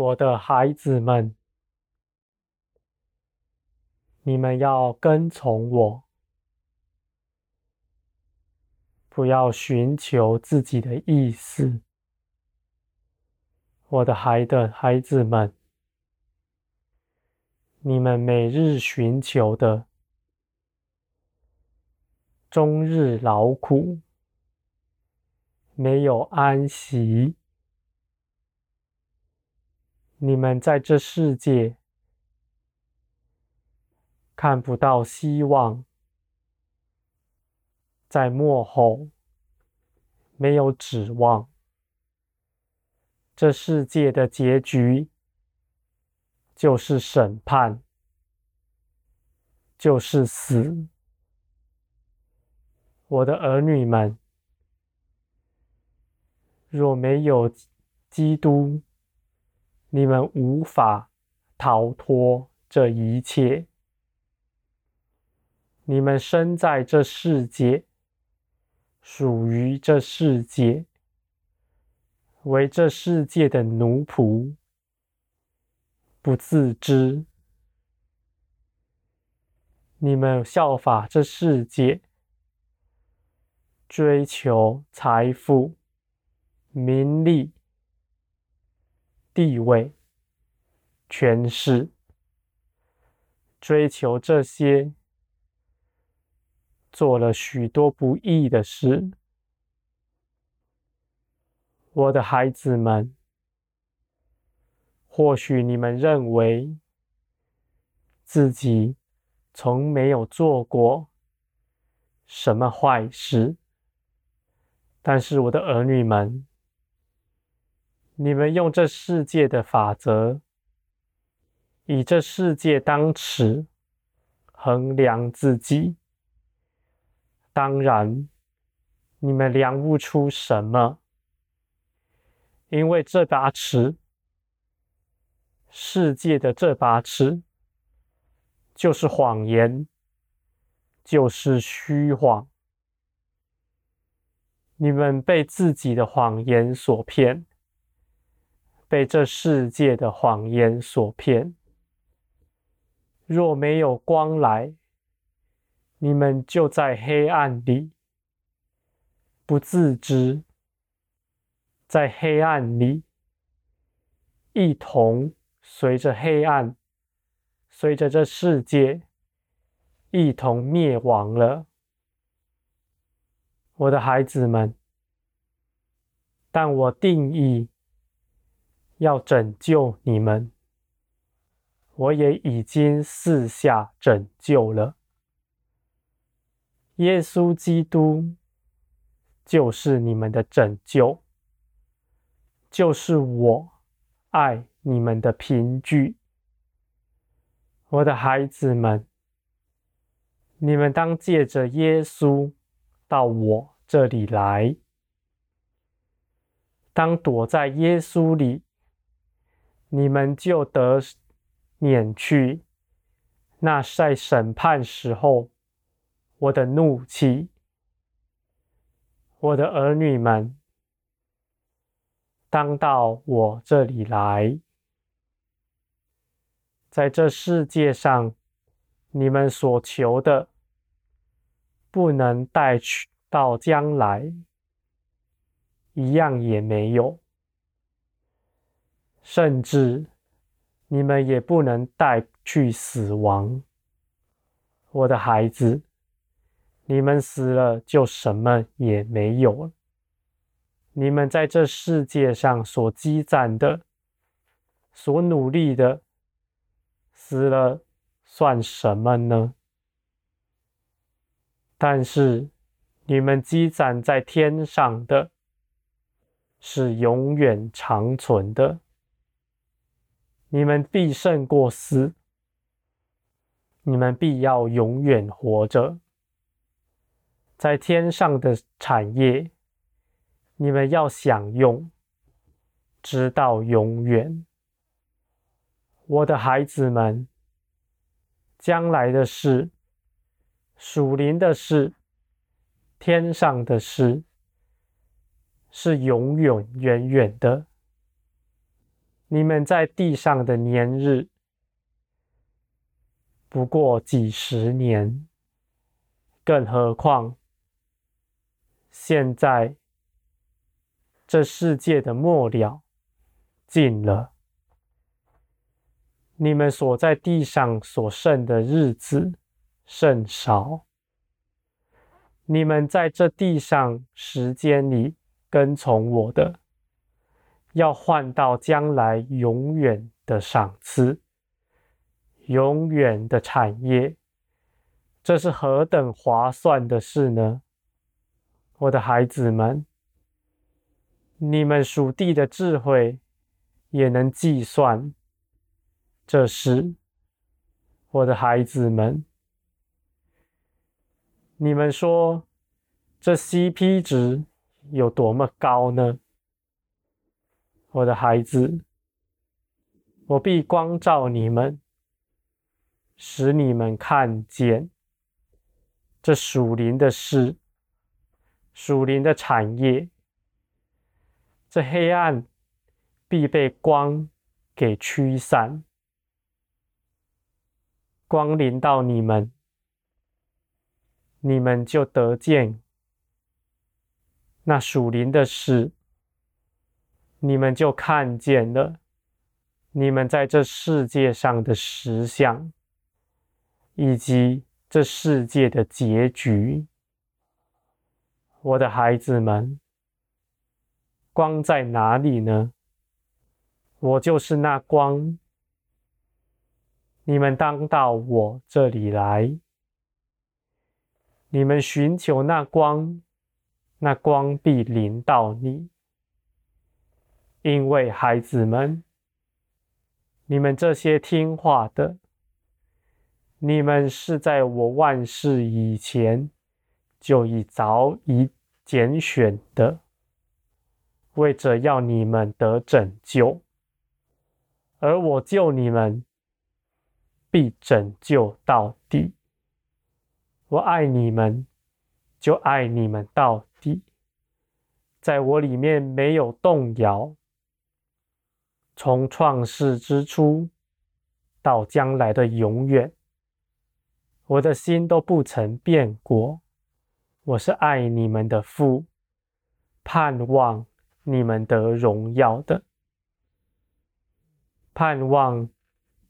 我的孩子们，你们要跟从我，不要寻求自己的意思。我的孩的孩子们，你们每日寻求的，终日劳苦，没有安息。你们在这世界看不到希望，在末后没有指望。这世界的结局就是审判，就是死。我的儿女们，若没有基督，你们无法逃脱这一切。你们生在这世界，属于这世界，为这世界的奴仆，不自知。你们效法这世界，追求财富、名利。地位、权势，追求这些，做了许多不义的事。我的孩子们，或许你们认为自己从没有做过什么坏事，但是我的儿女们。你们用这世界的法则，以这世界当尺衡量自己，当然，你们量不出什么，因为这把尺，世界的这把尺，就是谎言，就是虚谎。你们被自己的谎言所骗。被这世界的谎言所骗，若没有光来，你们就在黑暗里，不自知，在黑暗里，一同随着黑暗，随着这世界，一同灭亡了。我的孩子们，但我定义。要拯救你们，我也已经四下拯救了。耶稣基督就是你们的拯救，就是我爱你们的凭据。我的孩子们，你们当借着耶稣到我这里来，当躲在耶稣里。你们就得免去那在审判时候我的怒气，我的儿女们，当到我这里来，在这世界上，你们所求的不能带去到将来，一样也没有。甚至你们也不能带去死亡，我的孩子，你们死了就什么也没有了。你们在这世界上所积攒的、所努力的，死了算什么呢？但是你们积攒在天上的，是永远长存的。你们必胜过死，你们必要永远活着，在天上的产业，你们要享用，直到永远。我的孩子们，将来的事、属灵的事、天上的事，是永远远远的。你们在地上的年日不过几十年，更何况现在这世界的末了近了，你们所在地上所剩的日子甚少。你们在这地上时间里跟从我的，要换到将来永远的赏赐，永远的产业，这是何等划算的事呢？我的孩子们，你们属地的智慧也能计算这事，我的孩子们。你们说这 CP 值有多么高呢？我的孩子，我必光照你们，使你们看见这属灵的事、属灵的产业，这黑暗必被光给驱散，光临到你们。你们就得见那属灵的事，你们就看见了你们在这世界上的实相，以及这世界的结局。我的孩子们，光在哪里呢？我就是那光，你们当到我这里来。你们寻求那光，那光必临到你。因为孩子们，你们这些听话的，你们是在我万世以前就已早已拣选的，为着要你们得拯救，而我救你们，必拯救到底。我爱你们，就爱你们到底，在我里面没有动摇。从创世之初到将来的永远，我的心都不曾变过。我是爱你们的父，盼望你们得荣耀的，盼望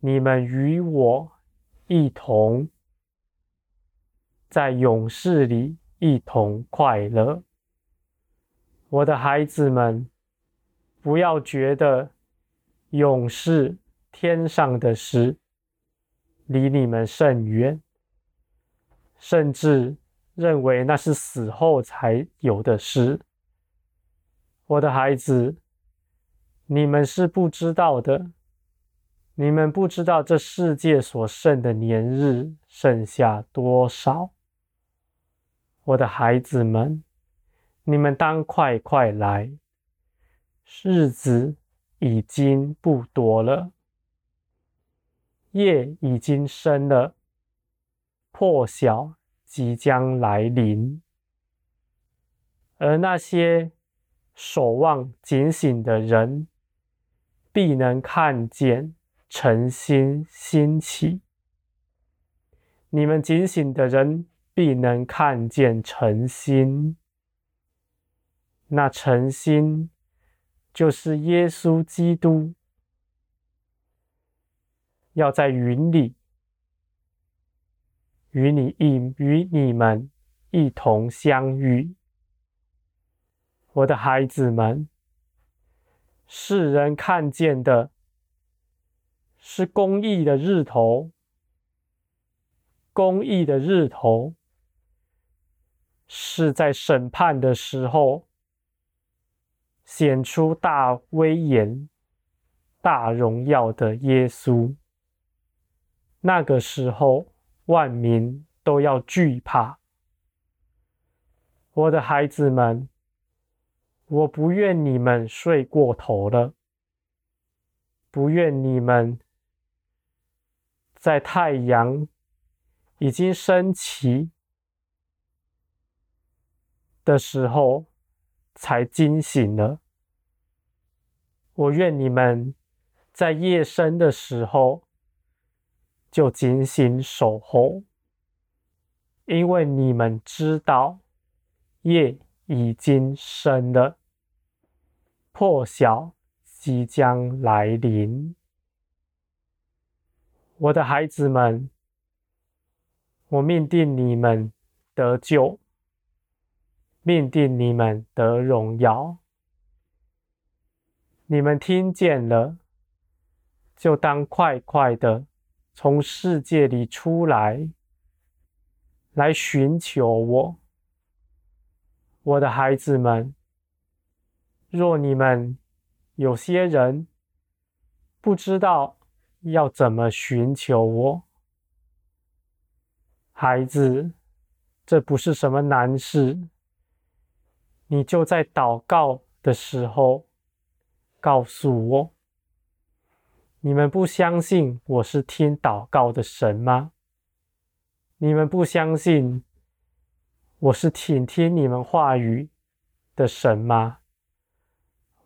你们与我一同。在永世里一同快乐，我的孩子们，不要觉得永世天上的事离你们甚远，甚至认为那是死后才有的事。我的孩子，你们是不知道的，你们不知道这世界所剩的年日剩下多少。我的孩子们，你们当快快来，日子已经不多了，夜已经深了，破晓即将来临，而那些守望警醒的人，必能看见晨星兴起。你们警醒的人。必能看见晨星，那晨星就是耶稣基督，要在云里与你一与你们一同相遇。我的孩子们，世人看见的是公义的日头，公义的日头。是在审判的时候显出大威严、大荣耀的耶稣。那个时候，万民都要惧怕。我的孩子们，我不愿你们睡过头了，不愿你们在太阳已经升起。的时候才惊醒了。我愿你们在夜深的时候就警醒守候，因为你们知道夜已经深了，破晓即将来临。我的孩子们，我命定你们得救，命定你们得荣耀。你们听见了，就当快快的从世界里出来，来寻求我。我的孩子们，若你们有些人不知道要怎么寻求我，孩子，这不是什么难事，你就在祷告的时候。告诉我，你们不相信我是听祷告的神吗？你们不相信我是倾听你们话语的神吗？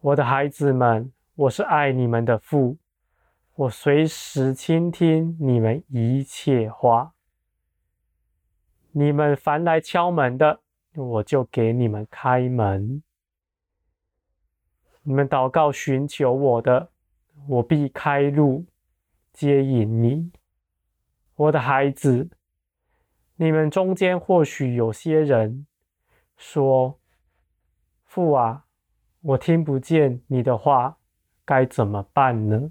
我的孩子们，我是爱你们的父，我随时倾听你们一切话。你们凡来敲门的，我就给你们开门。你们祷告寻求我的，我必开路接引你。我的孩子，你们中间或许有些人说：“父啊，我听不见你的话，该怎么办呢？”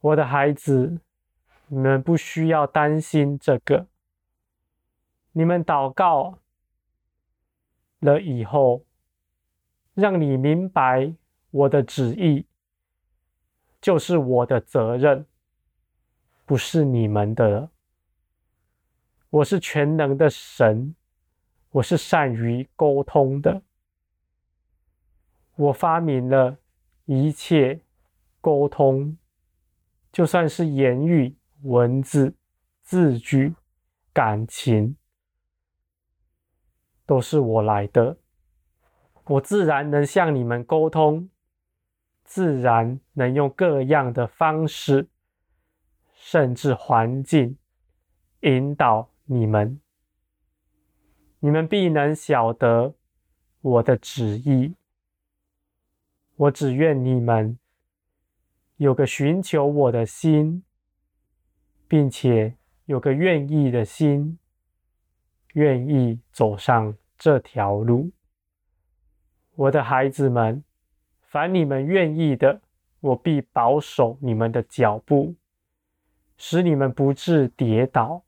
我的孩子，你们不需要担心这个。你们祷告了以后。让你明白我的旨意，就是我的责任，不是你们的。我是全能的神，我是善于沟通的。我发明了一切沟通，就算是言语、文字、字句、感情，都是我来的。我自然能向你们沟通，自然能用各样的方式，甚至环境引导你们。你们必能晓得我的旨意。我只愿你们有个寻求我的心，并且有个愿意的心，愿意走上这条路。我的孩子们，凡你们愿意的，我必保守你们的脚步，使你们不致跌倒。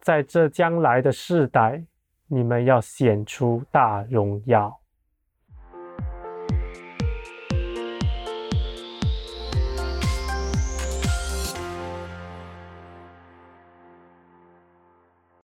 在这将来的世代，你们要显出大荣耀。